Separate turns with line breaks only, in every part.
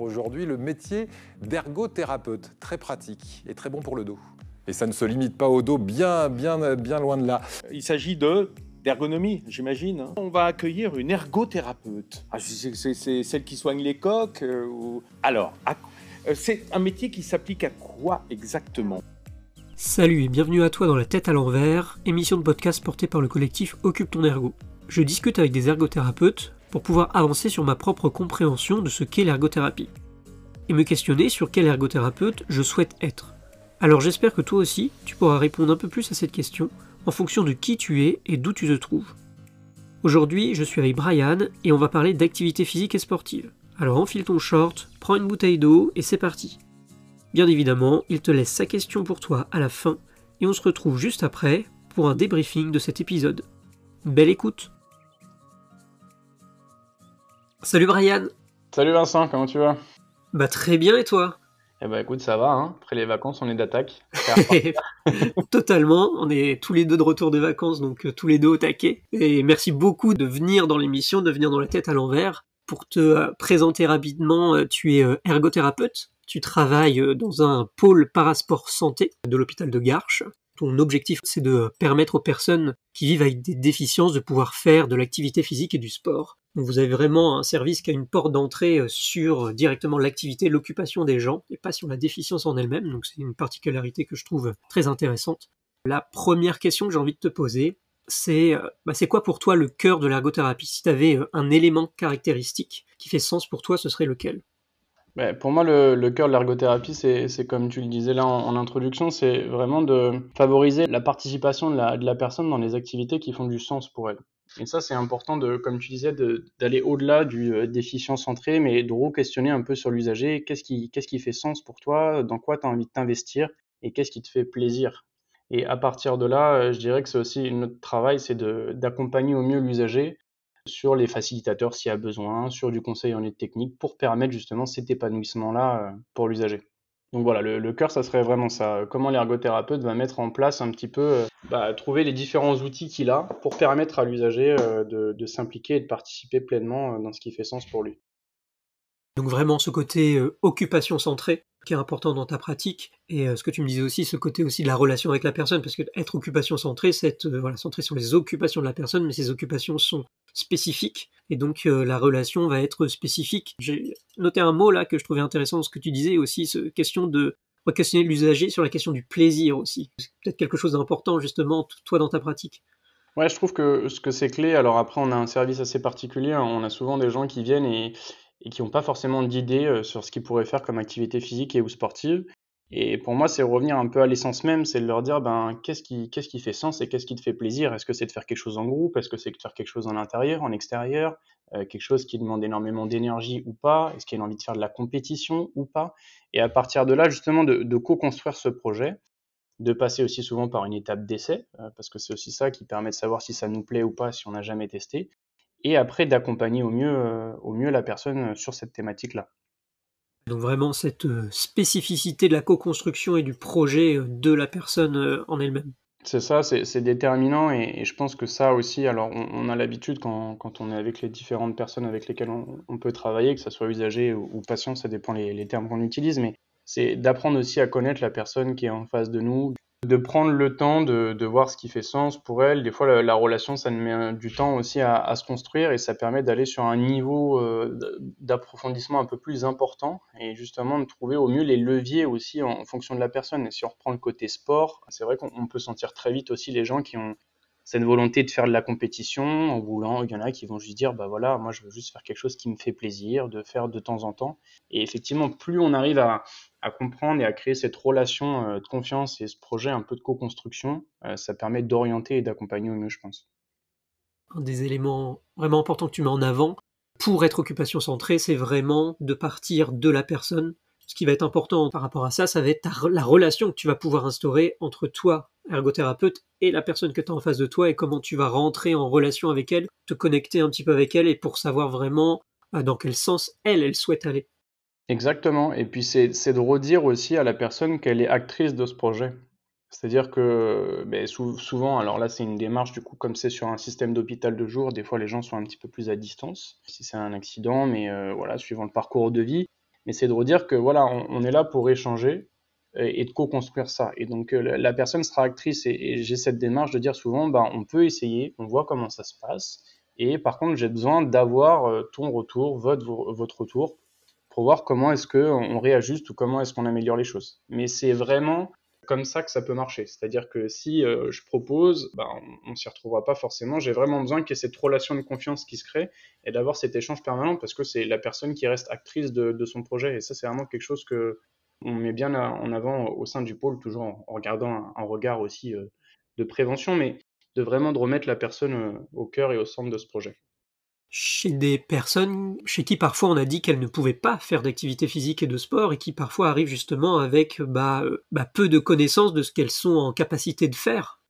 Aujourd'hui, le métier d'ergothérapeute, très pratique et très bon pour le dos. Et ça ne se limite pas au dos, bien, bien, bien loin de là.
Il s'agit de d'ergonomie, j'imagine. hein. On va accueillir une ergothérapeute. Ah, c'est celle qui soigne les coques euh, ou... Alors, à- euh, c'est un métier qui s'applique à quoi exactement?
Salut et bienvenue à toi dans La tête à l'envers, émission de podcast portée par le collectif Occupe ton ergo. Je discute avec des ergothérapeutes pour pouvoir avancer sur ma propre compréhension de ce qu'est l'ergothérapie. Et me questionner sur quel ergothérapeute je souhaite être. Alors j'espère que toi aussi, tu pourras répondre un peu plus à cette question en fonction de qui tu es et d'où tu te trouves. Aujourd'hui, je suis avec Brian et on va parler d'activité physique et sportive. Alors enfile ton short, prends une bouteille d'eau et c'est parti. Bien évidemment, il te laisse sa question pour toi à la fin et on se retrouve juste après pour un débriefing de cet épisode. Belle écoute Salut Brian
Salut Vincent, comment tu vas?
Bah très bien et toi?
Eh ben écoute, ça va, hein. après les vacances, on est d'attaque.
Totalement, on est tous les deux de retour de vacances, donc euh, tous les deux au taquet. Et merci beaucoup de venir dans l'émission, de venir dans la tête à l'envers. Pour te euh, présenter rapidement, euh, tu es ergothérapeute, tu travailles dans un pôle parasport santé de l'hôpital de Garches. Ton objectif, c'est de permettre aux personnes qui vivent avec des déficiences de pouvoir faire de l'activité physique et du sport. Donc vous avez vraiment un service qui a une porte d'entrée euh, sur euh, directement l'activité, l'occupation des gens, et pas sur la déficience en elle-même. Donc c'est une particularité que je trouve très intéressante. La première question que j'ai envie de te poser, c'est euh, bah, c'est quoi pour toi le cœur de l'ergothérapie? Si tu avais un élément caractéristique qui fait sens pour toi, ce serait lequel?
Ben, pour moi, le, cœur de l'ergothérapie, c'est, comme tu le disais là en, introduction, c'est vraiment de favoriser la participation de la, personne dans les activités qui font du sens pour elle. Et ça, c'est important, de, comme tu disais, d'aller au-delà du euh, déficient centré, mais de re-questionner un peu sur l'usager. Qu'est-ce qui, qui fait sens pour toi? Dans quoi tu as envie de t'investir? Et qu'est-ce qui te fait plaisir? Et à partir de là, euh, je dirais que c'est aussi notre travail, c'est d'accompagner au mieux l'usager sur les facilitateurs s'il y a besoin, sur du conseil en aide technique pour permettre justement cet épanouissement-là euh, pour l'usager. Donc voilà, le, cœur, ça serait vraiment ça. Comment l'ergothérapeute va mettre en place un petit peu, euh, bah, trouver les différents outils qu'il a pour permettre à l'usager euh, de, s'impliquer et de participer pleinement euh, dans ce qui fait sens pour lui.
Donc vraiment ce côté euh, occupation centrée qui est important dans ta pratique et euh, ce que tu me disais aussi ce côté aussi de la relation avec la personne parce que être occupation centrée c'est être euh, voilà centré sur les occupations de la personne mais ces occupations sont spécifiques et donc la relation va être spécifique. J'ai noté un mot là que je trouvais intéressant ce que tu disais aussi ce question de questionner l'usager sur la question du plaisir aussi. C'est peut-être quelque chose d'important justement toi dans ta pratique.
Ouais, je trouve que ce que c'est clé. Alors après, on a un service assez particulier. hein. On a souvent des gens qui viennent et, et qui n'ont pas forcément d'idées euh, sur ce qu'ils pourraient faire comme activité physique et ou sportive. Et pour moi, c'est revenir un peu à l'essence même, c'est de leur dire, ben, qu'est-ce qui, qu'est-ce qui fait sens et qu'est-ce qui te fait plaisir? Est-ce que c'est de faire quelque chose en groupe? Est-ce que c'est de faire quelque chose en intérieur, en extérieur? Euh, quelque chose qui demande énormément d'énergie ou pas? Est-ce qu'il y a envie de faire de la compétition ou pas? Et à partir de là, justement, de, de co-construire ce projet, de passer aussi souvent par une étape d'essai, euh, parce que c'est aussi ça qui permet de savoir si ça nous plaît ou pas, si on n'a jamais testé, et après d'accompagner au mieux, euh, au mieux la personne sur cette thématique-là.
Donc vraiment cette euh, spécificité de la co-construction et du projet euh, de la personne euh, en elle-même.
C'est ça, c'est c'est déterminant et, et je pense que ça aussi, alors on, on a l'habitude quand, quand on est avec les différentes personnes avec lesquelles on, on peut travailler, que ce soit usager ou, ou patient, ça dépend les, les termes qu'on utilise, mais c'est d'apprendre aussi à connaître la personne qui est en face de nous, de prendre le temps de, de voir ce qui fait sens pour elle. Des fois, la, la relation, ça met du temps aussi à, se construire et ça permet d'aller sur un niveau euh, d'approfondissement un peu plus important et justement de trouver au mieux les leviers aussi en, en fonction de la personne. Et si on reprend le côté sport, c'est vrai qu'on on peut sentir très vite aussi les gens qui ont cette volonté de faire de la compétition en voulant, il y en a qui vont juste dire, bah voilà, moi je veux juste faire quelque chose qui me fait plaisir, de faire de temps en temps. Et effectivement, plus on arrive à, à comprendre et à créer cette relation euh, de confiance et ce projet un peu de co-construction, euh, ça permet d'orienter et d'accompagner au mieux, je pense.
Un des éléments vraiment importants que tu mets en avant pour être occupation centrée, c'est vraiment de partir de la personne. Ce qui va être important par rapport à ça, ça va être la relation que tu vas pouvoir instaurer entre toi, ergothérapeute, et la personne que tu as en face de toi et comment tu vas rentrer en relation avec elle, te connecter un petit peu avec elle et pour savoir vraiment euh, dans quel sens elle, elle souhaite aller.
Exactement. Et puis c'est de redire aussi à la personne qu'elle est actrice de ce projet. C'est-à-dire que ben, sou- souvent, alors là c'est une démarche du coup, comme c'est sur un système d'hôpital de jour, des fois les gens sont un petit peu plus à distance, si c'est un accident, mais euh, voilà, suivant le parcours de vie. mais c'est de redire que voilà, on, est là pour échanger et, de co-construire ça. Et donc la personne sera actrice et, j'ai cette démarche de dire souvent, ben, on peut essayer, on voit comment ça se passe. Et par contre, j'ai besoin d'avoir ton retour, votre, votre retour, pour voir comment est-ce qu'on réajuste ou comment est-ce qu'on améliore les choses. Mais c'est vraiment comme ça que ça peut marcher. C'est-à-dire que si euh, je propose, ben, on, ne s'y retrouvera pas forcément. J'ai vraiment besoin qu'il y ait cette relation de confiance qui se crée et d'avoir cet échange permanent parce que c'est la personne qui reste actrice de, son projet. Et ça, c'est vraiment quelque chose que on met bien en avant au sein du pôle, toujours en, regardant un, regard aussi euh, de prévention, mais de vraiment de remettre la personne euh, au cœur et au centre de ce projet
chez des personnes chez qui parfois on a dit qu'elles ne pouvaient pas faire d'activité physique et de sport et qui parfois arrivent justement avec bah, euh, bah, peu de connaissances de ce qu'elles sont en capacité de faire.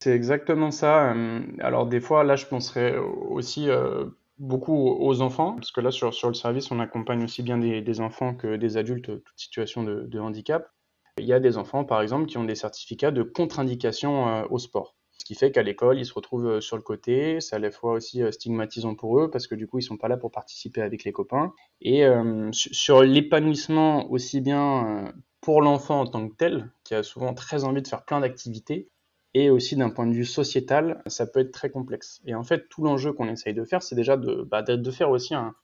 C'est exactement ça. Euh, alors des fois, là, je penserais aussi euh, beaucoup aux enfants, parce que là, sur, le service, on accompagne aussi bien des, enfants que des adultes, toute situation de, handicap. Il y a des enfants, par exemple, qui ont des certificats de contre-indication au sport qui fait qu'à l'école, ils se retrouvent euh, sur le côté. C'est à la fois aussi euh, stigmatisant pour eux parce que du coup, ils sont pas là pour participer avec les copains. Et euh, sur l'épanouissement aussi bien pour l'enfant en tant que tel, qui a souvent très envie de faire plein d'activités, et aussi d'un point de vue sociétal, ça peut être très complexe. Et en fait, tout l'enjeu qu'on essaye de faire, c'est déjà de, bah, faire aussi un,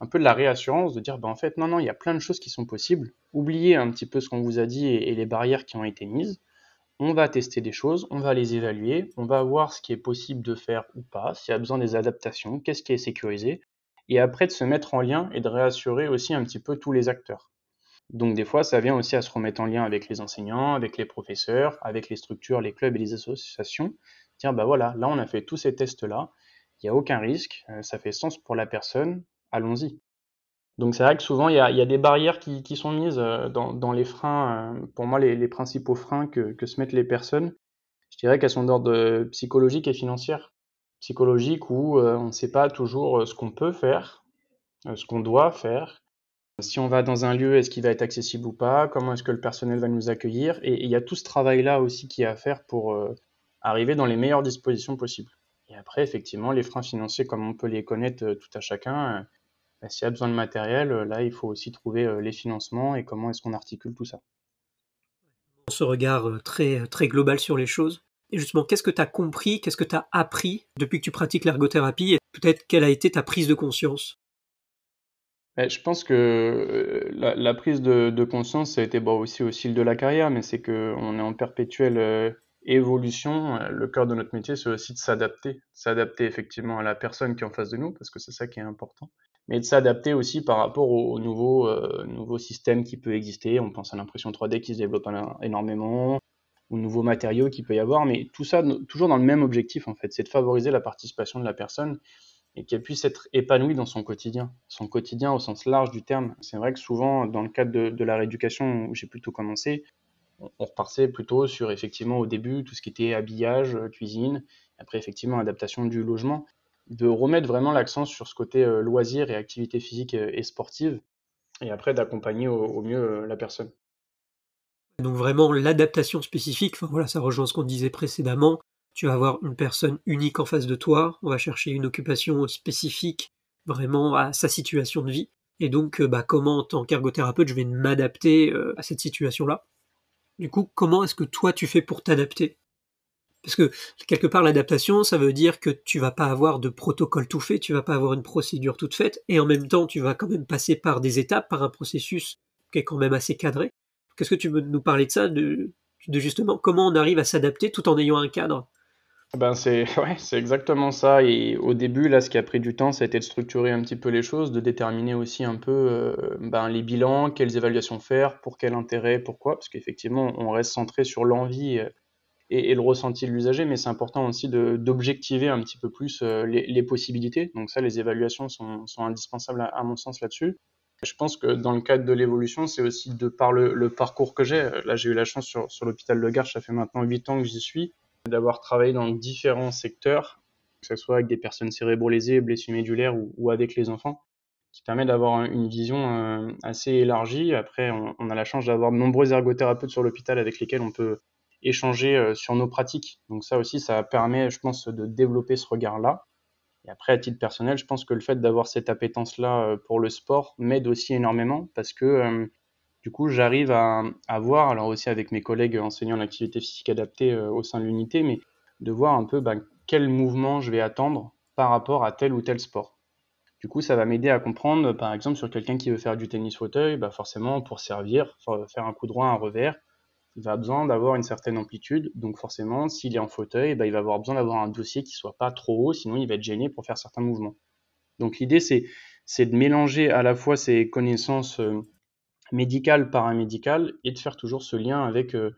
un peu de la réassurance, de dire, bah, en fait, non, non, il y a plein de choses qui sont possibles. Oubliez un petit peu ce qu'on vous a dit et les barrières qui ont été mises on va tester des choses, on va les évaluer, on va voir ce qui est possible de faire ou pas, s'il y a besoin des adaptations, qu'est-ce qui est sécurisé, et après de se mettre en lien et de réassurer aussi un petit peu tous les acteurs. Donc des fois, ça vient aussi à se remettre en lien avec les enseignants, avec les professeurs, avec les structures, les clubs et les associations. Tiens, bah voilà, là on a fait tous ces tests-là, il n'y a aucun risque, euh, ça fait sens pour la personne, allons-y. Donc c'est vrai que souvent il y a, des barrières qui, sont mises euh, dans, les freins. Euh, pour moi, les, principaux freins que, se mettent les personnes, je dirais qu'elles sont d'ordre psychologique et financière. Psychologique où euh, on ne sait pas toujours ce qu'on peut faire, ce qu'on doit faire. Si on va dans un lieu, est-ce qu'il va être accessible ou pas? Comment est-ce que le personnel va nous accueillir? Et il y a tout ce travail-là aussi qui est à faire pour arriver dans les meilleures dispositions possibles. Et après, effectivement, les freins financiers, comme on peut les connaître tout à chacun, bah, s'il y a besoin de matériel, euh, là, il faut aussi trouver euh, les financements et comment est-ce qu'on articule tout ça.
Ce regard euh, très, très global sur les choses. Et justement, qu'est-ce que tu as compris, qu'est-ce que tu as appris depuis que tu pratiques l'ergothérapie et peut-être quelle a été ta prise de conscience?
Bah, je pense que la, prise de, conscience, ça a été bon, aussi au fil de la carrière, mais c'est qu'on est en perpétuelle évolution. Le cœur de notre métier, c'est aussi de s'adapter, s'adapter effectivement à la personne qui est en face de nous, parce que c'est ça qui est important mais de s'adapter aussi par rapport au, nouveau, euh, nouveau système qui peut exister. On pense à l'impression 3D qui se développe énormément, aux nouveaux matériaux qu'il peut y avoir, mais tout ça toujours dans le même objectif en fait, c'est de favoriser la participation de la personne et qu'elle puisse être épanouie dans son quotidien, son quotidien au sens large du terme. C'est vrai que souvent, dans le cadre de, la rééducation où j'ai plutôt commencé, on, repartait plutôt sur effectivement au début tout ce qui était habillage, cuisine, après effectivement adaptation du logement de remettre vraiment l'accent sur ce côté euh, loisir et activité physique euh, et sportive, et après d'accompagner au, mieux euh, la personne.
Donc vraiment l'adaptation spécifique, voilà, ça rejoint ce qu'on disait précédemment. Tu vas avoir une personne unique en face de toi, on va chercher une occupation spécifique vraiment à sa situation de vie. Et donc, bah, comment en tant qu'ergothérapeute, je vais m'adapter à cette situation-là? Du coup, comment est-ce que toi tu fais pour t'adapter? Parce que quelque part l'adaptation, ça veut dire que tu vas pas avoir de protocole tout fait, tu vas pas avoir une procédure toute faite, et en même temps tu vas quand même passer par des étapes, par un processus qui est quand même assez cadré. Qu'est-ce que tu veux nous parler de ça, de, justement comment on arrive à s'adapter tout en ayant un cadre?
Ben c'est ouais, c'est exactement ça. Et au début, là, ce qui a pris du temps, ça a été de structurer un petit peu les choses, de déterminer aussi un peu euh, ben, les bilans, quelles évaluations faire, pour quel intérêt, pourquoi, parce qu'effectivement, on reste centré sur l'envie et, le ressenti de l'usager, mais c'est important aussi d'objectiver un petit peu plus euh, les, possibilités. Donc ça, les évaluations sont, indispensables à, mon sens là-dessus. Je pense que dans le cadre de l'évolution, c'est aussi de par le, parcours que j'ai. Là, j'ai eu la chance sur, l'hôpital de Garches, ça fait maintenant 8 ans que j'y suis, d'avoir travaillé dans différents secteurs, que ce soit avec des personnes cérébro-lésées, blessures médulaires ou, avec les enfants, qui permet d'avoir une vision euh, assez élargie. Après, on a la chance d'avoir de nombreux ergothérapeutes sur l'hôpital avec lesquels on peut échanger euh, sur nos pratiques. Donc ça aussi, ça permet, je pense, de développer ce regard-là. Et après, à titre personnel, je pense que le fait d'avoir cette appétence-là pour le sport m'aide aussi énormément parce que du coup, j'arrive à, voir, alors aussi avec mes collègues enseignants l'activité physique adaptée au sein de l'unité, mais de voir un peu ben, quel mouvement je vais attendre par rapport à tel ou tel sport. Du coup, ça va m'aider à comprendre, par exemple, sur quelqu'un qui veut faire du tennis fauteuil, bah forcément, pour servir, faire un coup droit, un revers, va besoin d'avoir une certaine amplitude. Donc forcément, s'il est en fauteuil, bah, il va avoir besoin d'avoir un dossier qui soit pas trop haut, sinon il va être gêné pour faire certains mouvements. Donc l'idée, c'est, de mélanger à la fois ses connaissances euh, médicales, paramédicales, et de faire toujours ce lien avec, euh,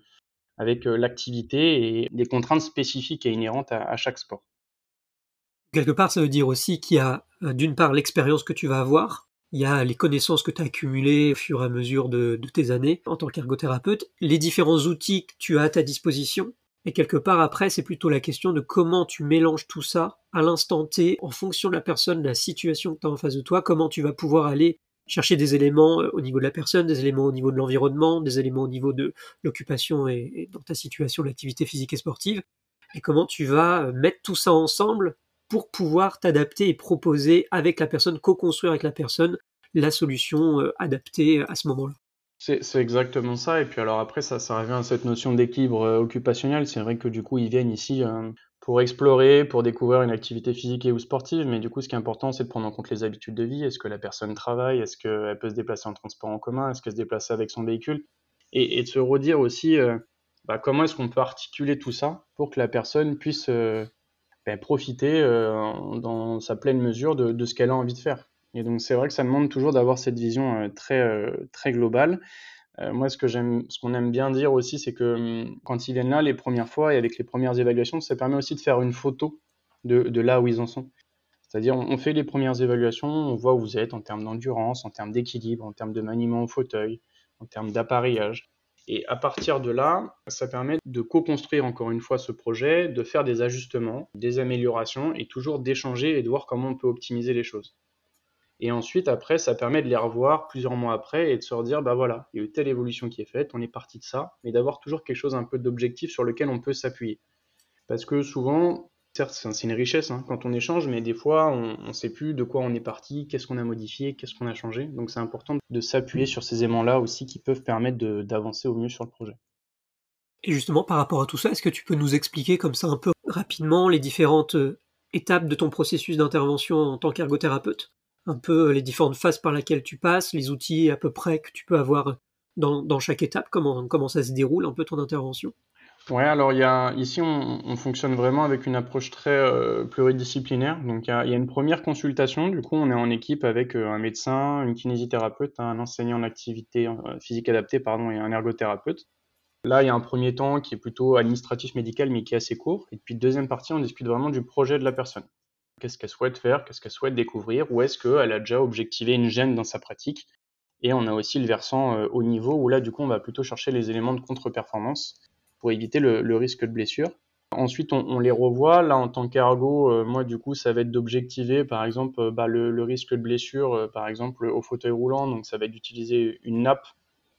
avec euh, l'activité et des contraintes spécifiques et inhérentes à chaque sport.
Quelque part, ça veut dire aussi qu'il y a d'une part l'expérience que tu vas avoir, il y a les connaissances que tu as accumulées au fur et à mesure de, tes années en tant qu'ergothérapeute, les différents outils que tu as à ta disposition, et quelque part après, c'est plutôt la question de comment tu mélanges tout ça à l'instant T, en fonction de la personne, de la situation que tu as en face de toi, comment tu vas pouvoir aller chercher des éléments euh, au niveau de la personne, des éléments au niveau de l'environnement, des éléments au niveau de l'occupation et, dans ta situation l'activité physique et sportive, et comment tu vas mettre tout ça ensemble pour pouvoir t'adapter et proposer avec la personne, co-construire avec la personne la solution euh, adaptée à ce moment-là.
C'est exactement ça. Et puis alors après, ça, revient à cette notion d'équilibre euh, occupationnel. C'est vrai que du coup, ils viennent ici euh, pour explorer, pour découvrir une activité physique et ou sportive. Mais du coup, ce qui est important, c'est de prendre en compte les habitudes de vie. Est-ce que la personne travaille? Est-ce qu'elle peut se déplacer en transport en commun? Est-ce qu'elle se déplace avec son véhicule? Et, de se redire aussi bah, comment est-ce qu'on peut articuler tout ça pour que la personne puisse ben, profiter euh, dans sa pleine mesure de, ce qu'elle a envie de faire. Et donc c'est vrai que ça demande toujours d'avoir cette vision euh, très, euh, très globale. moi, ce que j'aime, ce qu'on aime bien dire aussi, c'est que hum, quand ils viennent là les premières fois et avec les premières évaluations, ça permet aussi de faire une photo de, de là où ils en sont. C'est-à-dire, on, fait les premières évaluations, on voit où vous êtes en termes d'endurance, en termes d'équilibre, en termes de maniement au fauteuil, en termes d'appareillage. Et à partir de là, ça permet de co-construire encore une fois ce projet, de faire des ajustements, des améliorations et toujours d'échanger et de voir comment on peut optimiser les choses. Et ensuite, après, ça permet de les revoir plusieurs mois après et de se redire, bah voilà, il y a eu telle évolution qui est faite, on est parti de ça, mais d'avoir toujours quelque chose un peu d'objectif sur lequel on peut s'appuyer. Parce que souvent, certes, c'est une richesse hein, quand on échange, mais des fois, on ne sait plus de quoi on est parti, qu'est-ce qu'on a modifié, qu'est-ce qu'on a changé. Donc, c'est important de s'appuyer sur ces aimants-là aussi qui peuvent permettre d'avancer au mieux sur le projet.
Et justement, par rapport à tout ça, est-ce que tu peux nous expliquer comme ça un peu rapidement les différentes euh, étapes de ton processus d'intervention en tant qu'ergothérapeute? Un peu euh, les différentes phases par lesquelles tu passes, les outils à peu près que tu peux avoir dans, chaque étape, comment ça se déroule un peu ton intervention?
Ouais, alors il y a, ici on, on, fonctionne vraiment avec une approche très euh, pluridisciplinaire. Donc il y, a, il y, a, une première consultation, du coup on est en équipe avec euh, un médecin, une kinésithérapeute, un enseignant en activité euh, physique adaptée pardon, et un ergothérapeute. Là il y a un premier temps qui est plutôt administratif médical mais qui est assez court. Et puis deuxième partie on discute vraiment du projet de la personne. Qu'est-ce qu'elle souhaite faire, qu'est-ce qu'elle souhaite découvrir, ou est-ce qu'elle a déjà objectivé une gêne dans sa pratique? Et on a aussi le versant au niveau où là du coup on va plutôt chercher les éléments de contre-performance pour éviter le, risque de blessure. Ensuite, on, les revoit. Là, en tant qu'ergo, euh, moi, du coup, ça va être d'objectiver, par exemple, euh, bah, le, risque de blessure, euh, par exemple, au fauteuil roulant. Donc, ça va être d'utiliser une nappe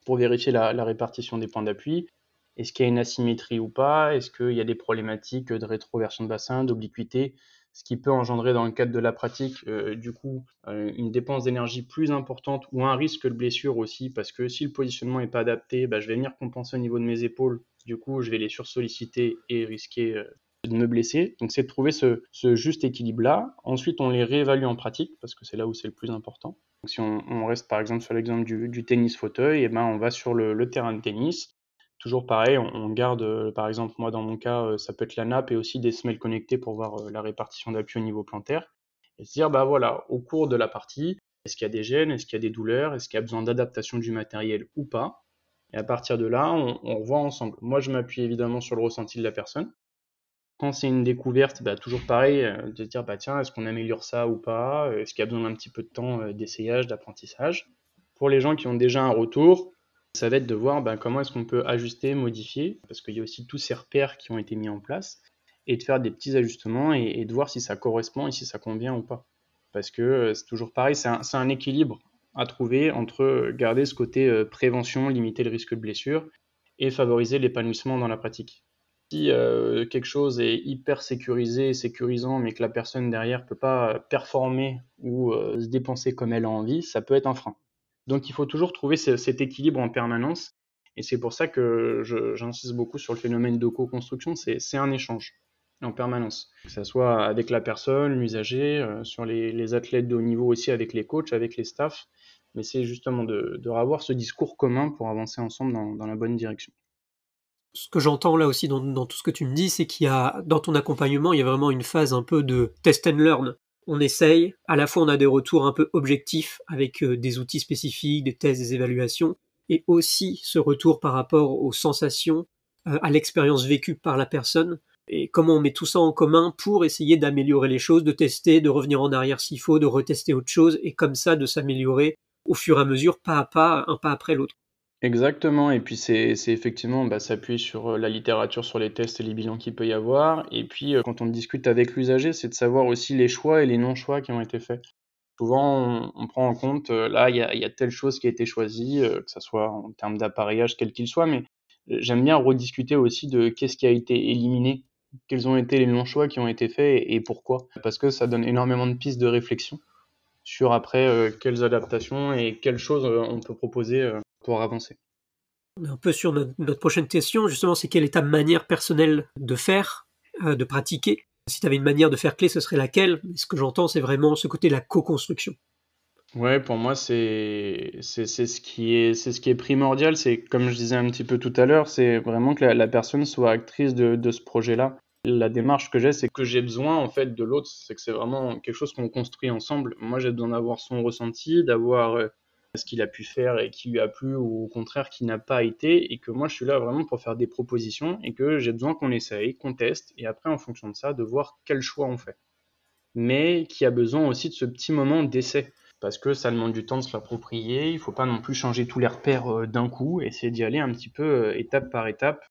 pour vérifier la, répartition des points d'appui. Est-ce qu'il y a une asymétrie ou pas? Est-ce qu'il y a des problématiques de rétroversion de bassin, d'obliquité? Ce qui peut engendrer dans le cadre de la pratique, du coup, une dépense d'énergie plus importante ou un risque de blessure aussi, parce que si le positionnement n'est pas adapté, bah, je vais venir compenser au niveau de mes épaules du coup, je vais les sursolliciter et risquer euh, de me blesser. Donc, c'est de trouver ce, juste équilibre-là. Ensuite, on les réévalue en pratique parce que c'est là où c'est le plus important. Donc, si on, reste par exemple sur l'exemple du, tennis fauteuil, et eh ben, on va sur le, terrain de tennis. Toujours pareil, on, garde, euh, par exemple, moi dans mon cas, euh, ça peut être la nappe et aussi des semelles connectées pour voir la répartition d'appui au niveau plantaire. Et se dire, bah voilà, au cours de la partie, est-ce qu'il y a des gènes, est-ce qu'il y a des douleurs, est-ce qu'il y a besoin d'adaptation du matériel ou pas et à partir de là, on, on revoit ensemble. Moi, je m'appuie évidemment sur le ressenti de la personne. Quand c'est une découverte, bah, toujours pareil, euh, de dire bah, tiens, est-ce qu'on améliore ça ou pas? Est-ce qu'il y a besoin d'un petit peu de temps euh, d'essayage, d'apprentissage? Pour les gens qui ont déjà un retour, ça va être de voir bah, comment est-ce qu'on peut ajuster, modifier, parce qu'il y a aussi tous ces repères qui ont été mis en place, et de faire des petits ajustements et, de voir si ça correspond et si ça convient ou pas. Parce que euh, c'est toujours pareil, c'est un, équilibre à trouver entre garder ce côté euh, prévention, limiter le risque de blessure et favoriser l'épanouissement dans la pratique. Si quelque chose est hyper sécurisé, sécurisant, mais que la personne derrière peut pas performer ou se dépenser comme elle a envie, ça peut être un frein. Donc il faut toujours trouver cet équilibre en permanence. Et c'est pour ça que j'insiste beaucoup sur le phénomène de co-construction, c'est un échange en permanence. Que ce soit avec la personne, l'usager, euh, sur les, athlètes de haut niveau aussi, avec les coachs, avec les staffs. Mais c'est justement de, de avoir ce discours commun pour avancer ensemble dans, la bonne direction.
Ce que j'entends là aussi dans, tout ce que tu me dis, c'est qu'il y a, dans ton accompagnement, il y a vraiment une phase un peu de test and learn. On essaye, à la fois on a des retours un peu objectifs avec euh, des outils spécifiques, des tests, des évaluations, et aussi ce retour par rapport aux sensations, euh, à l'expérience vécue par la personne, et comment on met tout ça en commun pour essayer d'améliorer les choses, de tester, de revenir en arrière s'il faut, de retester autre chose, et comme ça de s'améliorer au fur et à mesure, pas à pas, un pas après l'autre.
Exactement, et puis c'est effectivement bah, s'appuyer sur euh, la littérature, sur les tests et les bilans qu'il peut y avoir, et puis euh, quand on discute avec l'usager, c'est de savoir aussi les choix et les non-choix qui ont été faits. Souvent, on, prend en compte, euh, là, il y a, telle chose qui a été choisie, que ce soit en termes d'appareillage, quel qu'il soit, mais j'aime bien rediscuter aussi de qu'est-ce qui a été éliminé quels ont été les longs choix qui ont été faits et, pourquoi. Parce que ça donne énormément de pistes de réflexion sur après quelles adaptations et quelles choses on peut proposer pour avancer.
On est un peu sur notre, prochaine question, justement, c'est quelle est ta manière personnelle de faire, de pratiquer? Si tu avais une manière de faire clé, ce serait laquelle? Ce que j'entends, c'est vraiment ce côté de la co-construction.
Ouais, pour moi, c'est c'est ce qui est c'est ce qui est primordial. C'est comme je disais un petit peu tout à l'heure, c'est vraiment que la, personne soit actrice de, de ce projet-là. La démarche que j'ai, c'est que j'ai besoin en fait de l'autre, c'est que c'est vraiment quelque chose qu'on construit ensemble. Moi, j'ai besoin d'avoir son ressenti, d'avoir euh, ce qu'il a pu faire et qui lui a plu ou au contraire qui n'a pas été et que moi je suis là vraiment pour faire des propositions et que j'ai besoin qu'on essaye, qu'on teste et après en fonction de ça de voir quel choix on fait. Mais qui a besoin aussi de ce petit moment d'essai parce que ça demande du temps de se l'approprier, il faut pas non plus changer tous les repères euh, d'un coup, essayer d'y aller un petit peu euh, étape par étape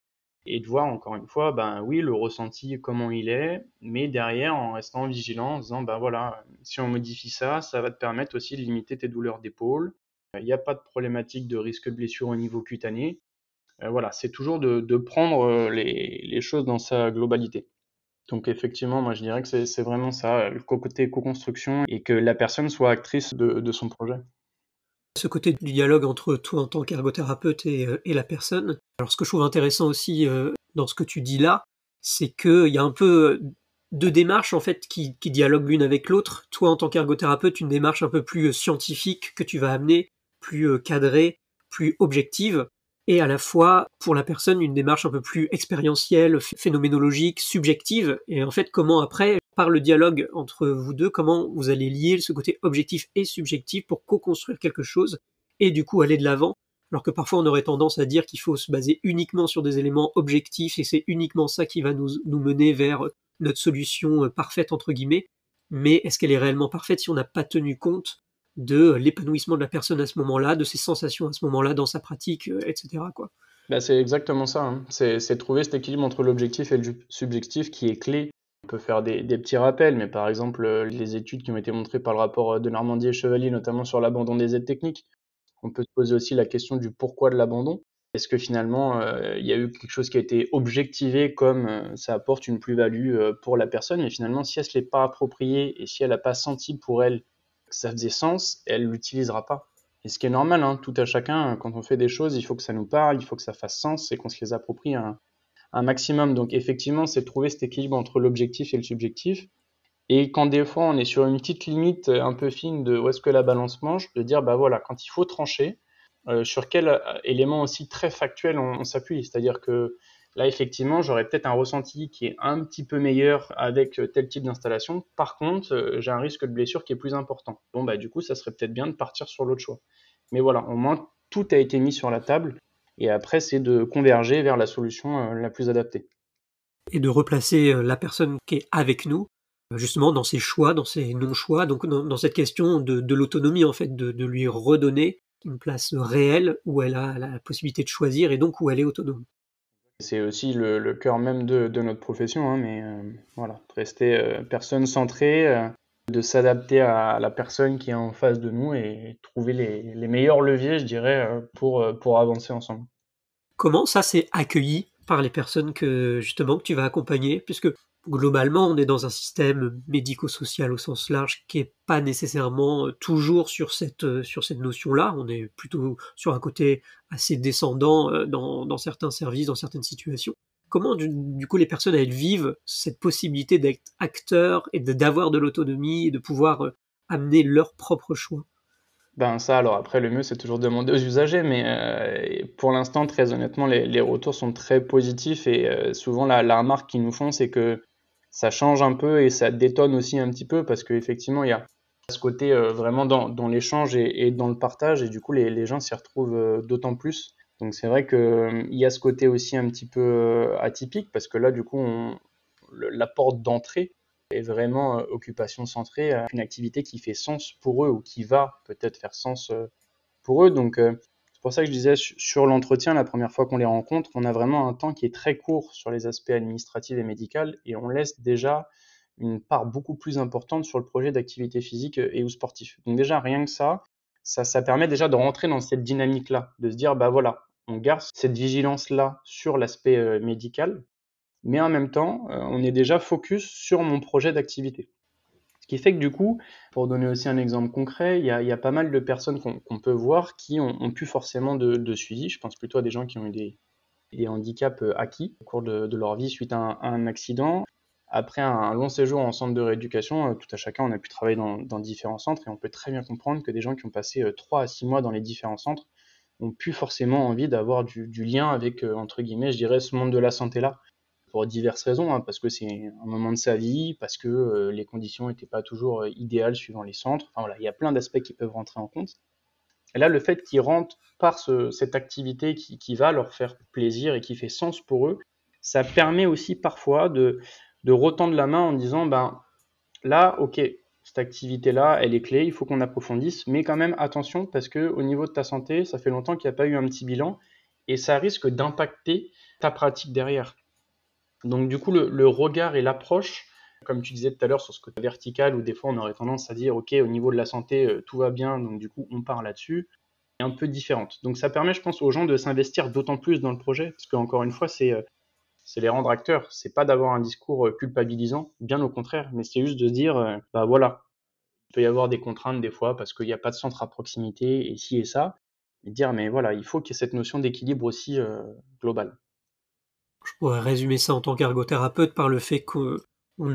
et de voir encore une fois, ben oui, le ressenti, comment il est, mais derrière, en restant vigilant, en disant, ben voilà, si on modifie ça, ça va te permettre aussi de limiter tes douleurs d'épaule. Il n'y a pas de problématique de risque de blessure au niveau cutané. Euh, voilà, c'est toujours de, prendre euh, les, choses dans sa globalité. Donc effectivement, moi je dirais que c'est vraiment ça, le côté co-construction et que la personne soit actrice de, son projet
ce côté du dialogue entre toi en tant qu'ergothérapeute et, euh, la personne. Alors ce que je trouve intéressant aussi euh, dans ce que tu dis là, c'est qu'il y a un peu deux démarches en fait qui, dialoguent l'une avec l'autre. Toi en tant qu'ergothérapeute, une démarche un peu plus euh, scientifique que tu vas amener, plus cadrée, plus objective, et à la fois pour la personne une démarche un peu plus expérientielle, phénoménologique, subjective, et en fait comment après par le dialogue entre vous deux, comment vous allez lier ce côté objectif et subjectif pour co-construire quelque chose et du coup aller de l'avant? Alors que parfois on aurait tendance à dire qu'il faut se baser uniquement sur des éléments objectifs et c'est uniquement ça qui va nous, nous mener vers notre solution euh, parfaite entre guillemets. Mais est-ce qu'elle est réellement parfaite si on n'a pas tenu compte de l'épanouissement de la personne à ce moment-là, de ses sensations à ce moment-là dans sa pratique, euh, etc. Quoi.
Bah c'est exactement ça. Hein. C'est trouver cet équilibre entre l'objectif et le subjectif qui est clé on peut faire des, petits rappels, mais par exemple, euh, les études qui ont été montrées par le rapport euh, de Normandie et Chevalier, notamment sur l'abandon des aides techniques, on peut se poser aussi la question du pourquoi de l'abandon. Est-ce que finalement, il y a eu quelque chose qui a été objectivé comme ça apporte une plus-value pour la personne, mais finalement, si elle ne l'est pas approprié et si elle n'a pas senti pour elle ça faisait sens, elle l'utilisera pas. Et ce qui est normal, hein, tout à chacun, quand on fait des choses, il faut que ça nous parle, il faut que ça fasse sens et qu'on se les approprie un, maximum. Donc effectivement, c'est trouver cet équilibre entre l'objectif et le subjectif. Et quand des fois on est sur une petite limite un peu fine de où est-ce que la balance mange, de dire bah voilà, quand il faut trancher, euh, sur quel euh, élément aussi très factuel on, s'appuie. C'est-à-dire que là effectivement j'aurais peut-être un ressenti qui est un petit peu meilleur avec euh, tel type d'installation. Par contre, j'ai un risque de blessure qui est plus important. Bon bah du coup ça serait peut-être bien de partir sur l'autre choix. Mais voilà, au moins tout a été mis sur la table et après, c'est de converger vers la solution euh, la plus adaptée.
Et de replacer euh, la personne qui est avec nous, euh, justement, dans ses choix, dans ses non-choix, donc dans, cette question de, l'autonomie, en fait, de, lui redonner une place réelle où elle a la possibilité de choisir et donc où elle est autonome.
C'est aussi le, cœur même de, notre profession, hein, mais voilà, rester personne centrée, de s'adapter à la personne qui est en face de nous et trouver les, meilleurs leviers, je dirais, euh, pour, euh, pour avancer ensemble.
Comment ça s'est accueilli par les personnes que justement que tu vas accompagner, puisque globalement on est dans un système médico-social au sens large qui est pas nécessairement toujours sur cette sur cette notion-là. On est plutôt sur un côté assez descendant dans, dans certains services, dans certaines situations comment du, coup les personnes elles vivent cette possibilité d'être acteurs et d'avoir de, l'autonomie et de pouvoir euh, amener leurs propres choix?
Ben ça, alors après, le mieux, c'est toujours de demander aux usagers, mais euh, pour l'instant, très honnêtement, les, retours sont très positifs et euh, souvent, la, la, remarque qu'ils nous font, c'est que ça change un peu et ça détonne aussi un petit peu parce qu'effectivement, il y a ce côté vraiment dans, l'échange et, dans le partage et du coup, les, gens s'y retrouvent d'autant plus. Donc c'est vrai qu'il euh, y a ce côté aussi un petit peu euh, atypique parce que là, du coup, la porte d'entrée est vraiment euh, occupation centrée, une activité qui fait sens pour eux ou qui va peut-être faire sens pour eux. Pour ça que je disais sur l'entretien, la première fois qu'on les rencontre, on a vraiment un temps qui est très court sur les aspects administratifs et médicaux et on laisse déjà une part beaucoup plus importante sur le projet d'activité physique et ou sportif. Donc déjà rien que ça, ça, ça permet déjà de rentrer dans cette dynamique-là, de se dire bah voilà, on garde cette vigilance-là sur l'aspect euh, médical, mais en même temps, euh, on est déjà focus sur mon projet d'activité. Ce qui fait que du coup, pour donner aussi un exemple concret, il y a, pas mal de personnes qu'on peut voir qui ont, plus forcément de, suivi. Je pense plutôt à des gens qui ont eu des, handicaps euh, acquis au cours de, leur vie suite à un, accident. Après un, long séjour en centre de rééducation, tout à chacun, on a pu travailler dans, différents centres et on peut très bien comprendre que des gens qui ont passé 3 à 6 mois dans les différents centres ont plus forcément envie d'avoir du, lien avec, euh, entre guillemets, je dirais, ce monde de la santé-là, pour diverses raisons, hein, parce que c'est un moment de sa vie, parce que euh, les conditions n'étaient pas toujours euh, idéales suivant les centres. Enfin voilà, il y a plein d'aspects qui peuvent rentrer en compte. Et là, le fait qu'ils rentrent par cette activité qui, qui, va leur faire plaisir et qui fait sens pour eux, ça permet aussi parfois de, de retendre la main en disant, ben là, ok, cette activité-là, elle est clé, il faut qu'on approfondisse, mais quand même attention parce que au niveau de ta santé, ça fait longtemps qu'il n'y a pas eu un petit bilan et ça risque d'impacter ta pratique derrière. Donc du coup, le, regard et l'approche, comme tu disais tout à l'heure sur ce côté vertical, où des fois on aurait tendance à dire, ok, au niveau de la santé, euh, tout va bien, donc du coup on part là-dessus, est un peu différente. Donc ça permet, je pense, aux gens de s'investir d'autant plus dans le projet, parce qu'encore une fois, c'est euh, c'est les rendre acteurs. C'est pas d'avoir un discours euh, culpabilisant, bien au contraire, mais c'est juste de se dire, bah voilà, il peut y avoir des contraintes des fois parce qu'il n'y a pas de centre à proximité et ci et ça, et dire, mais voilà, il faut qu'il y ait cette notion d'équilibre aussi global.
Je pourrais résumer ça en tant qu'ergothérapeute par le fait qu'on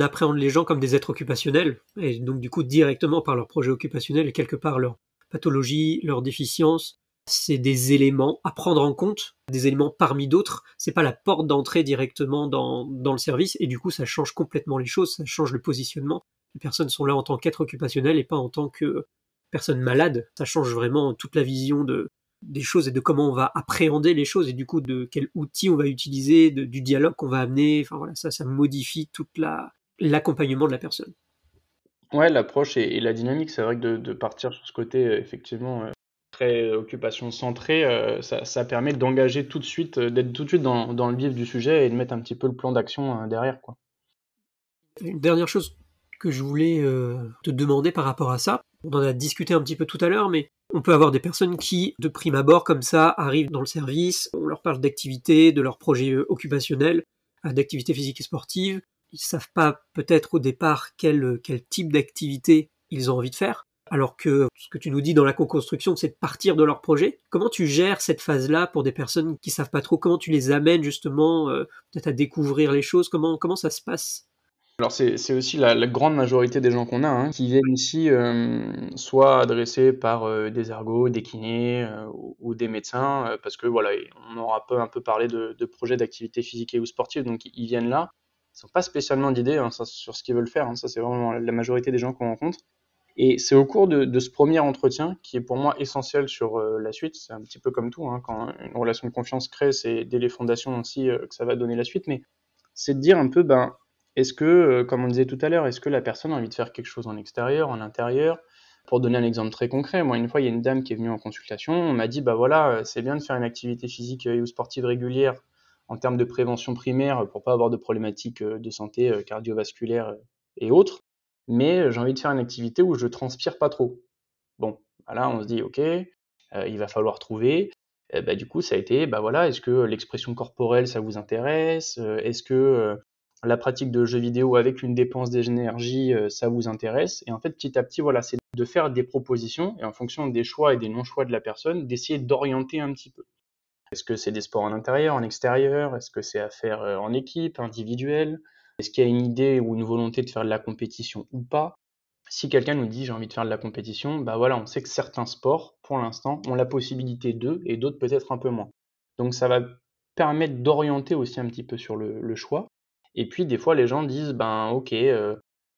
appréhende les gens comme des êtres occupationnels, et donc du coup directement par leur projet occupationnel et quelque part leur pathologie, leur déficience, c'est des éléments à prendre en compte, des éléments parmi d'autres. C'est pas la porte d'entrée directement dans, dans le service et du coup ça change complètement les choses, ça change le positionnement. Les personnes sont là en tant qu'être occupationnel et pas en tant que personne malade. Ça change vraiment toute la vision de, des choses et de comment on va appréhender les choses et du coup de quel outil on va utiliser, du dialogue qu'on va amener. Enfin voilà, ça, ça modifie toute la l'accompagnement de la personne.
Ouais, l'approche et, la dynamique, c'est vrai que de, de, partir sur ce côté, euh, effectivement, euh, très occupation centrée, euh, ça, permet d'engager tout de suite, d'être tout de suite dans, le vif du sujet et de mettre un petit peu le plan d'action derrière. Quoi.
Une dernière chose que je voulais te demander par rapport à ça, on en a discuté un petit peu tout à l'heure, mais on peut avoir des personnes qui, de prime abord, comme ça, arrivent dans le service, on leur parle d'activité, de leur projet occupationnel, d'activité physique et sportive, ils savent pas peut-être au départ quel, quel type d'activité ils ont envie de faire. Alors que ce que tu nous dis dans la co-construction, c'est de partir de leur projet. Comment tu gères cette phase-là pour des personnes qui savent pas trop? Comment tu les amènes justement euh, peut-être à découvrir les choses? Comment ça se passe?
Alors c'est aussi la, grande majorité des gens qu'on a hein, qui viennent ici euh, soit adressés par euh, des ergots, des kinés ou, des médecins parce que voilà on aura un peu parlé de, projets d'activité physique ou sportive donc ils viennent là ils n'ont pas spécialement d'idées hein, sur ce qu'ils veulent faire hein. ça c'est vraiment la majorité des gens qu'on rencontre et c'est au cours de, ce premier entretien qui est pour moi essentiel sur euh, la suite. C'est un petit peu comme tout, quand une relation de confiance crée, c'est dès les fondations aussi euh, que ça va donner la suite. Mais c'est de dire un peu, ben, est-ce que, euh, comme on disait tout à l'heure, est-ce que la personne a envie de faire quelque chose en extérieur, en intérieur? Pour donner un exemple très concret, moi, une fois, il y a une dame qui est venue en consultation, on m'a dit, bah voilà, c'est bien de faire une activité physique ou sportive régulière en termes de prévention primaire pour pas avoir de problématiques de santé cardiovasculaire et autres mais j'ai envie de faire une activité où je transpire pas trop. Bon, là on se dit ok, euh, il va falloir trouver. Bah, du coup, ça a été, bah voilà, est-ce que l'expression corporelle, ça vous intéresse? Est-ce que la pratique de jeux vidéo avec une dépense d'énergie, ça vous intéresse Et en fait, petit à petit, voilà, c'est de faire des propositions et en fonction des choix et des non-choix de la personne, d'essayer d'orienter un petit peu. Est-ce que c'est des sports en intérieur, en extérieur? Est-ce que c'est à faire en équipe, individuel? Est-ce qu'il y a une idée ou une volonté de faire de la compétition ou pas? Si quelqu'un nous dit j'ai envie de faire de la compétition, bah voilà, on sait que certains sports, pour l'instant, ont la possibilité d'eux et d'autres peut-être un peu moins. Donc ça va permettre d'orienter aussi un petit peu sur le, choix. Et puis des fois les gens disent ben ok, euh,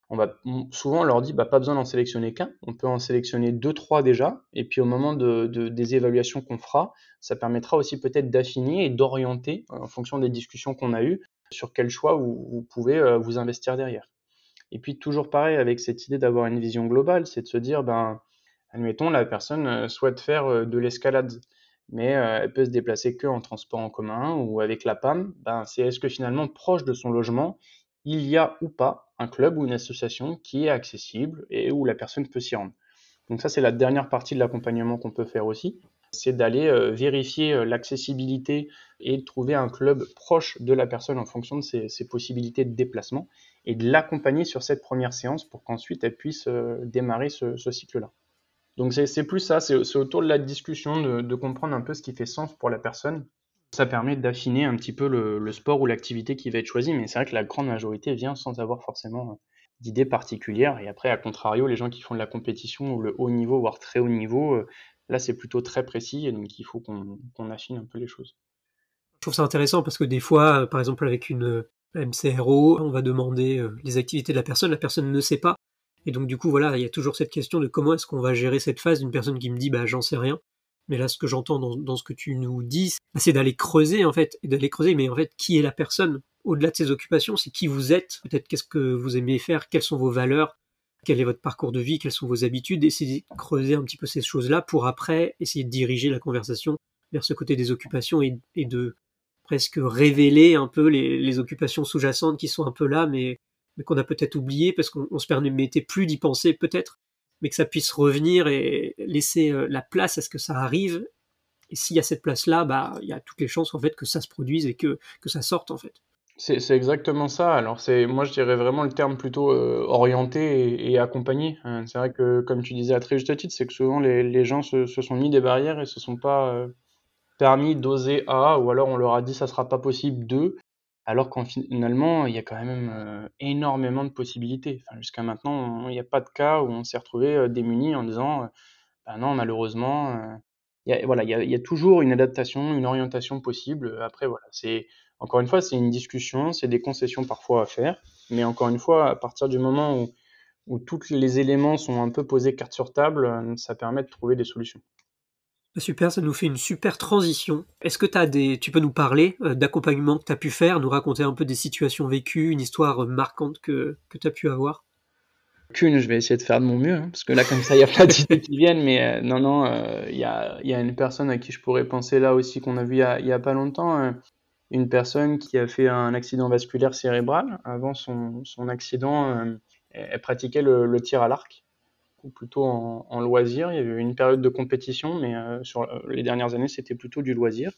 on va souvent on leur dit bah pas besoin d'en sélectionner qu'un, on peut en sélectionner deux trois déjà. Et puis au moment de, des évaluations qu'on fera, ça permettra aussi peut-être d'affiner et d'orienter en fonction des discussions qu'on a eues sur quel choix vous pouvez euh, vous investir derrière. Et puis toujours pareil avec cette idée d'avoir une vision globale, c'est de se dire, ben, admettons, la personne euh, souhaite faire de l'escalade, mais euh, elle peut se déplacer que en transport en commun ou avec la PAM. Ben, c'est est-ce que finalement proche de son logement, il y a ou pas un club ou une association qui est accessible et où la personne peut s'y rendre? Donc ça, c'est la dernière partie de l'accompagnement qu'on peut faire aussi c'est d'aller euh, vérifier euh, l'accessibilité et de trouver un club proche de la personne en fonction de ses, possibilités de déplacement et de l'accompagner sur cette première séance pour qu'ensuite elle puisse démarrer ce, cycle-là. Donc c'est plus ça, c'est autour de la discussion, de, comprendre un peu ce qui fait sens pour la personne. Ça permet d'affiner un petit peu le, sport ou l'activité qui va être choisie, mais c'est vrai que la grande majorité vient sans avoir forcément d'idées particulières. Et après, à contrario, les gens qui font de la compétition ou le haut niveau, voire très haut niveau, Là, c'est plutôt très précis et donc il faut qu'on affine un peu les choses.
Je trouve ça intéressant parce que des fois, euh, par exemple avec une euh, MCRO, on va demander euh, les activités de la personne, la personne ne sait pas. Et donc du coup, voilà, il y a toujours cette question de comment est-ce qu'on va gérer cette phase d'une personne qui me dit bah j'en sais rien. Mais là, ce que j'entends dans, ce que tu nous dis, c'est d'aller creuser en fait, et d'aller creuser. Mais en fait, qui est la personne au-delà de ses occupations? C'est qui vous êtes? Peut-être qu'est-ce que vous aimez faire? Quelles sont vos valeurs? Quel est votre parcours de vie, quelles sont vos habitudes, essayer de creuser un petit peu ces choses-là pour après essayer de diriger la conversation vers ce côté des occupations et, de presque révéler un peu les, occupations sous-jacentes qui sont un peu là, mais, qu'on a peut-être oublié parce qu'on se permettait plus d'y penser peut-être, mais que ça puisse revenir et laisser euh, la place à ce que ça arrive. Et s'il y a cette place-là, bah, il y a toutes les chances en fait que ça se produise et que, que ça sorte en fait.
C'est exactement ça. Alors c'est moi je dirais vraiment le terme plutôt euh, orienté et, accompagné. Hein. C'est vrai que comme tu disais à très juste titre, c'est que souvent les, gens se, sont mis des barrières et se sont pas euh, permis d'oser A, ou alors on leur a dit ça sera pas possible de, alors qu'en finalement il y a quand même euh, énormément de possibilités. Jusqu'à maintenant il n'y a pas de cas où on s'est retrouvé démuni en disant bah non malheureusement il y a, voilà il y a, toujours une adaptation, une orientation possible. Après voilà c'est encore une fois, c'est une discussion, c'est des concessions parfois à faire, mais encore une fois, à partir du moment où, tous les éléments sont un peu posés carte sur table, euh, ça permet de trouver des solutions.
Bah, super, ça nous fait une super transition. Est-ce que as des, tu peux nous parler euh, d'accompagnement que tu as pu faire, nous raconter un peu des situations vécues, une histoire marquante que, que tu as pu avoir?
Qu'une, je vais essayer de faire de mon mieux, hein, parce que là, comme ça, il y a plein d'idées qui viennent, mais euh, non, non, il y, a, y, a, une personne à qui je pourrais penser là aussi qu'on a vu il n'y a, pas longtemps une personne qui a fait un accident vasculaire cérébral. Avant son, accident, euh, elle pratiquait le, tir à l'arc, plutôt en, loisir. Il y avait une période de compétition, mais euh, sur euh, les dernières années, c'était plutôt du loisir,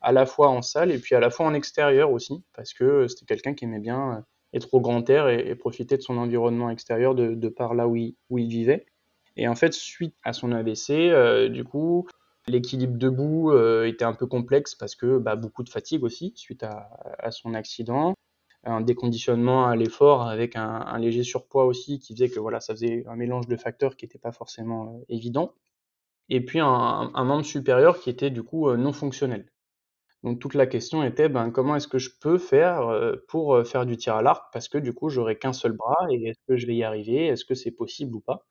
à la fois en salle et puis à la fois en extérieur aussi, parce que c'était quelqu'un qui aimait bien être au grand air et, profiter de son environnement extérieur de, par là où il, vivait. Et en fait, suite à son AVC, du coup, L'équilibre debout euh, était un peu complexe parce que bah, beaucoup de fatigue aussi suite à, son accident, un déconditionnement à l'effort avec un, léger surpoids aussi qui faisait que voilà, ça faisait un mélange de facteurs qui n'était pas forcément euh, évident. Et puis un, membre supérieur qui était du coup euh, non fonctionnel. Donc toute la question était ben, comment est-ce que je peux faire pour faire du tir à l'arc parce que du coup j'aurai qu'un seul bras et est-ce que je vais y arriver? Est-ce que c'est possible ou pas?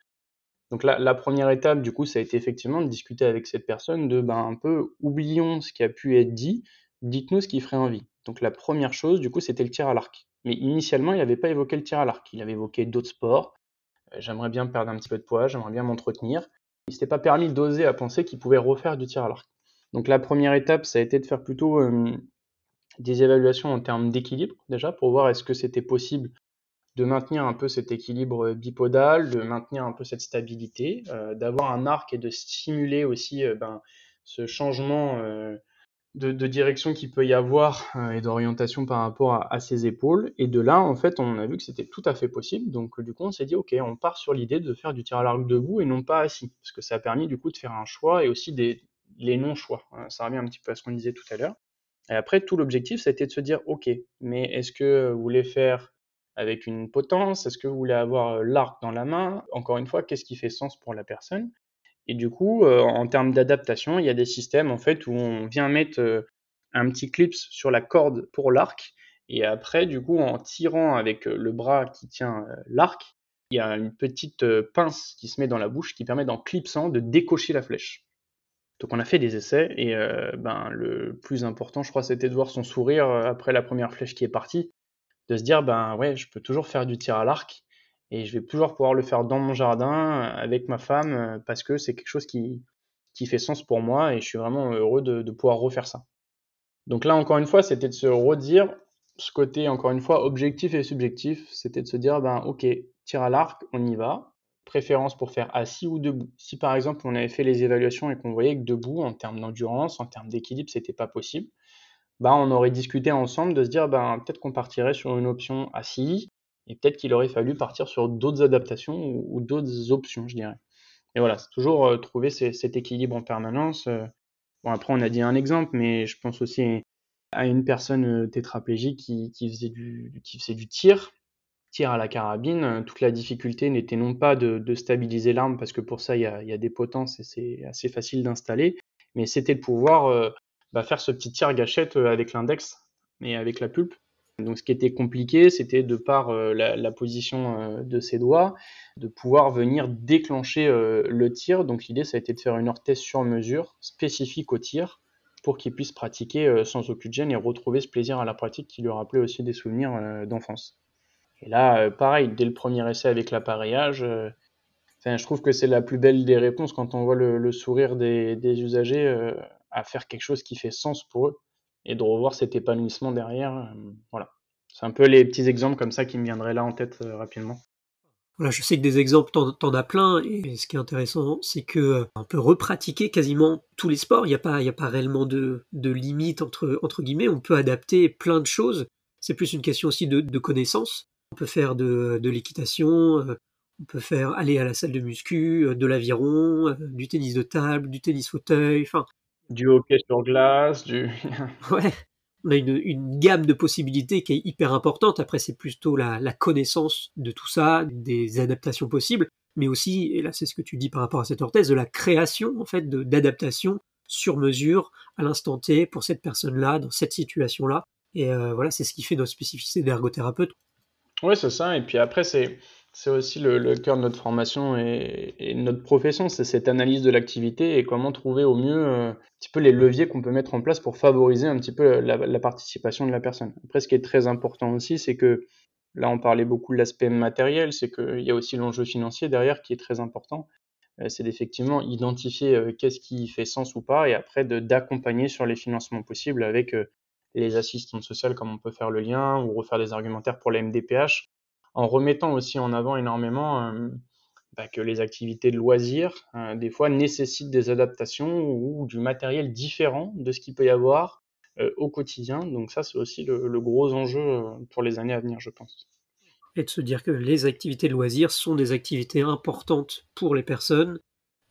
Donc la, première étape, du coup, ça a été effectivement de discuter avec cette personne de, ben, un peu, oublions ce qui a pu être dit, dites-nous ce qui ferait envie. Donc la première chose, du coup, c'était le tir à l'arc. Mais initialement, il n'avait pas évoqué le tir à l'arc. Il avait évoqué d'autres sports. Euh, j'aimerais bien perdre un petit peu de poids, j'aimerais bien m'entretenir. Il s'était pas permis d'oser à penser qu'il pouvait refaire du tir à l'arc. Donc la première étape, ça a été de faire plutôt des évaluations en termes d'équilibre, déjà, pour voir est-ce que c'était possible de maintenir un peu cet équilibre bipodal, de maintenir un peu cette stabilité, euh, d'avoir un arc et de stimuler aussi ben, ce changement de, direction qu'il peut y avoir et d'orientation par rapport à, ses épaules. Et de là, en fait, on a vu que c'était tout à fait possible. Donc, du coup, on s'est dit, OK, on part sur l'idée de faire du tir à l'arc debout et non pas assis. Parce que ça a permis, du coup, de faire un choix et aussi des, les non-choix. Ça revient un petit peu à ce qu'on disait tout à l'heure. Et après, tout l'objectif, ça a été de se dire, OK, mais est-ce que vous voulez faire avec une potence? Est-ce que vous voulez avoir euh, l'arc dans la main? Encore une fois, qu'est-ce qui fait sens pour la personne? Et du coup, euh, en termes d'adaptation, il y a des systèmes en fait où on vient mettre euh, un petit clip sur la corde pour l'arc. Et après, du coup, en tirant avec le bras qui tient l'arc, il y a une petite pince qui se met dans la bouche qui permet, d'en clipsant, de décocher la flèche. Donc on a fait des essais et ben, le plus important, je crois, c'était de voir son sourire après la première flèche qui est partie de se dire ben ouais, je peux toujours faire du tir à l'arc et je vais toujours pouvoir le faire dans mon jardin avec ma femme euh, parce que c'est quelque chose qui, fait sens pour moi et je suis vraiment heureux de, pouvoir refaire ça. Donc là, encore une fois, c'était de se redire ce côté, encore une fois, objectif et subjectif. C'était de se dire, ben ok, tir à l'arc, on y va. Préférence pour faire assis ou debout. Si par exemple on avait fait les évaluations et qu'on voyait que debout, en termes d'endurance, en termes d'équilibre, c'était pas possible, bah, on aurait discuté ensemble de se dire ben, peut-être qu'on partirait sur une option assis et peut-être qu'il aurait fallu partir sur d'autres adaptations ou, d'autres options, je dirais. Et voilà, c'est toujours euh, trouver cet équilibre en permanence. Euh. bon, après, on a dit un exemple, mais je pense aussi à une personne euh, tétraplégique qui, faisait, du, tir, tir à la carabine. Toute la difficulté n'était non pas de, stabiliser l'arme, parce que pour ça, il y a, des potences et c'est assez facile d'installer, mais c'était de pouvoir faire ce petit tir gâchette avec l'index et avec la pulpe. Donc ce qui était compliqué, c'était de par euh, la, position euh, de ses doigts, de pouvoir venir déclencher le tir. Donc l'idée, ça a été de faire une orthèse sur mesure spécifique au tir pour qu'il puisse pratiquer sans aucune gêne et retrouver ce plaisir à la pratique qui lui rappelait aussi des souvenirs d'enfance. Et là, pareil, dès le premier essai avec l'appareillage, je trouve que c'est la plus belle des réponses quand on voit le, sourire des usagers à faire quelque chose qui fait sens pour eux et de revoir cet épanouissement derrière. Euh, voilà. C'est un peu les petits exemples comme ça qui me viendraient là en tête euh, rapidement.
Voilà, je sais que des exemples, t'en, as plein, et ce qui est intéressant, c'est que euh, on peut repratiquer quasiment tous les sports. Il n'y a pas, a pas réellement de, de limite entre, entre guillemets. On peut adapter plein de choses. C'est plus une question aussi de, de connaissances. On peut faire de, de l'équitation, on peut faire aller à la salle de muscu, de l'aviron, du tennis de table, du tennis fauteuil. Enfin,
du hockey sur glace, du.
ouais, on a une, gamme de possibilités qui est hyper importante. Après, c'est plutôt la, connaissance de tout ça, des adaptations possibles, mais aussi, et là c'est ce que tu dis par rapport à cette orthèse, de la création en fait d'adaptation sur mesure à l'instant T pour cette personne-là, dans cette situation-là. Et euh, voilà, c'est ce qui fait notre spécificité d'ergothérapeute.
Oui, c'est ça. Et puis après, c'est c'est aussi le, cœur de notre formation et, et notre profession, c'est cette analyse de l'activité et comment trouver au mieux euh, les leviers qu'on peut mettre en place pour favoriser un petit peu la, participation de la personne. Après, ce qui est très important aussi, c'est que là, on parlait beaucoup de l'aspect matériel, c'est qu'il y a aussi l'enjeu financier derrière qui est très important. Euh, c'est d'effectivement identifier euh, qu'est-ce qui fait sens ou pas et après d'accompagner sur les financements possibles avec les assistantes sociales comme on peut faire le lien ou refaire des argumentaires pour la MDPH en remettant aussi en avant énormément euh, bah, que les activités de loisirs, euh, des fois, nécessitent des adaptations ou, du matériel différent de ce qu'il peut y avoir euh, au quotidien. Donc ça, c'est aussi le, gros enjeu pour les années à venir, je pense.
Et de se dire que les activités de loisirs sont des activités importantes pour les personnes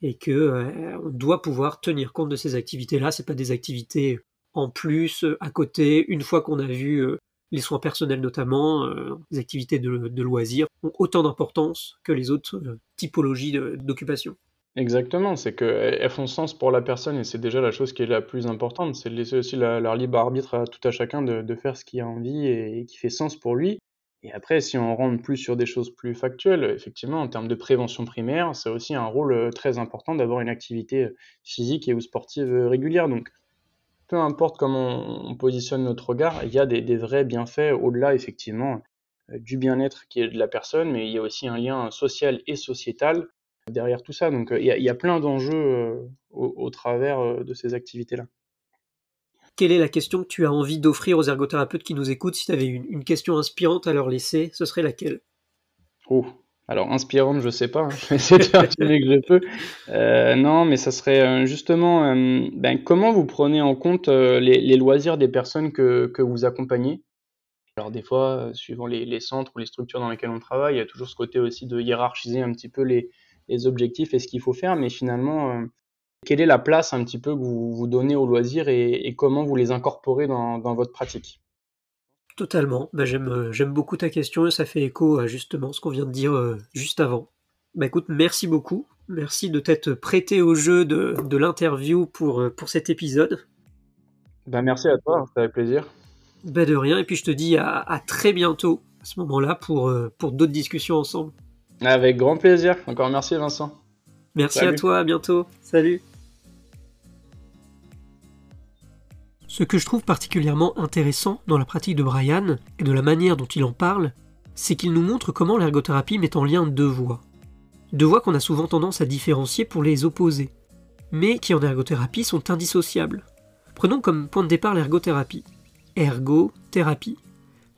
et que on doit pouvoir tenir compte de ces activités-là. C'est pas des activités en plus à côté une fois qu'on a vu les soins personnels notamment, euh, les activités de, loisirs, ont autant d'importance que les autres euh, typologies d'occupation.
Exactement, c'est qu'elles font sens pour la personne et c'est déjà la chose qui est la plus importante, c'est de laisser aussi leur libre arbitre à tout à chacun de, faire ce qu'il a envie et, qui fait sens pour lui. Et après, si on rentre plus sur des choses plus factuelles, effectivement, en termes de prévention primaire, c'est aussi un rôle euh, très important d'avoir une activité physique et ou sportive régulière. Donc, peu importe comment on, positionne notre regard, il y a des, vrais bienfaits au-delà, effectivement, euh, du bien-être qui est de la personne, mais il y a aussi un lien social et sociétal derrière tout ça. Donc euh, il y a, plein d'enjeux euh, au, travers de ces activités-là.
Quelle est la question que tu as envie d'offrir aux ergothérapeutes qui nous écoutent? Si tu avais une, question inspirante à leur laisser, ce serait laquelle?
Oh, Alors, inspirante, je sais pas. Hein. Je vais essayer de que je peux. Euh, non, mais ça serait euh, justement, euh, ben, comment vous prenez en compte les, loisirs des personnes que, vous accompagnez? Alors, des fois, suivant les, centres ou les structures dans lesquelles on travaille, il y a toujours ce côté aussi de hiérarchiser un petit peu les, les objectifs et ce qu'il faut faire. Mais finalement, quelle est la place un petit peu que vous, vous donnez aux loisirs et, comment vous les incorporez dans votre pratique?
Totalement. Bah, j'aime, j'aime beaucoup ta question et ça fait écho à justement ce qu'on vient de dire euh, juste avant. Bah écoute, merci beaucoup. Merci de t'être prêté au jeu de, de l'interview pour, euh, pour cet épisode.
Bah merci à toi, ça fait plaisir.
Bah de rien, et puis je te dis à, à très bientôt à ce moment-là pour, euh, pour d'autres discussions ensemble.
Avec grand plaisir. Encore merci Vincent.
Merci à toi, à bientôt. Salut. Ce que je trouve particulièrement intéressant dans la pratique de Brian et de la manière dont il en parle, c'est qu'il nous montre comment l'ergothérapie met en lien deux voies. Deux voies qu'on a souvent tendance à différencier pour les opposer, mais qui en ergothérapie sont indissociables. Prenons comme point de départ l'ergothérapie. Ergothérapie.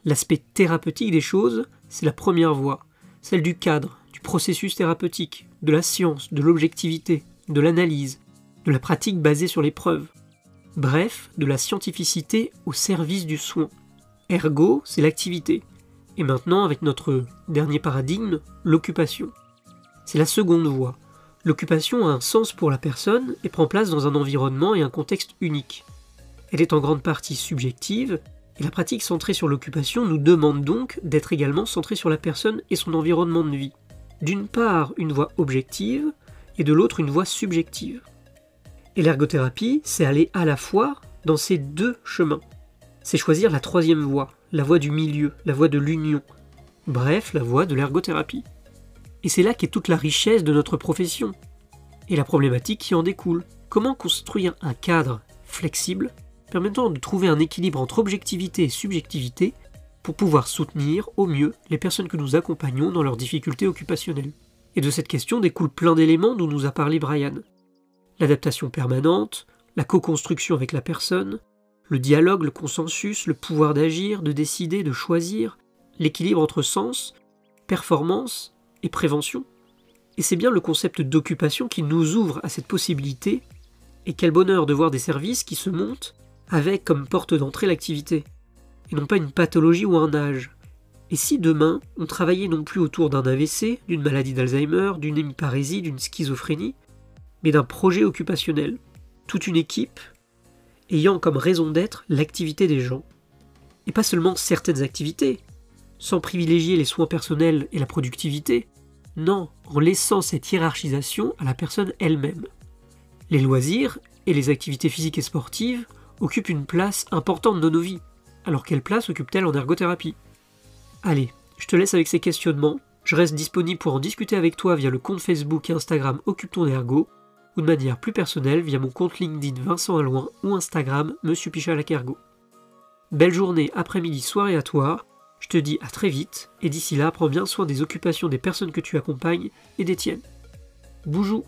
L'aspect thérapeutique des choses, c'est la première voie, celle du cadre, du processus thérapeutique, de la science, de l'objectivité, de l'analyse, de la pratique basée sur les preuves. Bref, de la scientificité au service du soin. Ergo, c'est l'activité. Et maintenant, avec notre dernier paradigme, l'occupation. C'est la seconde voie. L'occupation a un sens pour la personne et prend place dans un environnement et un contexte unique. Elle est en grande partie subjective, et la pratique centrée sur l'occupation nous demande donc d'être également centrée sur la personne et son environnement de vie. D'une part, une voie objective, et de l'autre, une voie subjective. Et l'ergothérapie, c'est aller à la fois dans ces deux chemins. C'est choisir la troisième voie, la voie du milieu, la voie de l'union. Bref, la voie de l'ergothérapie. Et c'est là qu'est toute la richesse de notre profession. Et la problématique qui en découle. Comment construire un cadre flexible permettant de trouver un équilibre entre objectivité et subjectivité pour pouvoir soutenir au mieux les personnes que nous accompagnons dans leurs difficultés occupationnelles? Et de cette question découle plein d'éléments dont nous a parlé Brian l'adaptation permanente, la co-construction avec la personne, le dialogue, le consensus, le pouvoir d'agir, de décider, de choisir, l'équilibre entre sens, performance et prévention. Et c'est bien le concept d'occupation qui nous ouvre à cette possibilité, et quel bonheur de voir des services qui se montent avec comme porte d'entrée l'activité, et non pas une pathologie ou un âge. Et si demain on travaillait non plus autour d'un AVC, d'une maladie d'Alzheimer, d'une hémiparésie, d'une schizophrénie, mais d'un projet occupationnel. Toute une équipe ayant comme raison d'être l'activité des gens. Et pas seulement certaines activités, sans privilégier les soins personnels et la productivité, non, en laissant cette hiérarchisation à la personne elle-même. Les loisirs et les activités physiques et sportives occupent une place importante dans nos vies. Alors quelle place occupent-elles en ergothérapie? Allez, je te laisse avec ces questionnements. Je reste disponible pour en discuter avec toi via le compte Facebook et Instagram Occupe ton ergo ou de manière plus personnelle via mon compte LinkedIn Vincent Alouin ou Instagram Monsieur Pichal Belle journée, après-midi, soirée à toi. Je te dis à très vite et d'ici là, prends bien soin des occupations des personnes que tu accompagnes et des tiennes. Boujou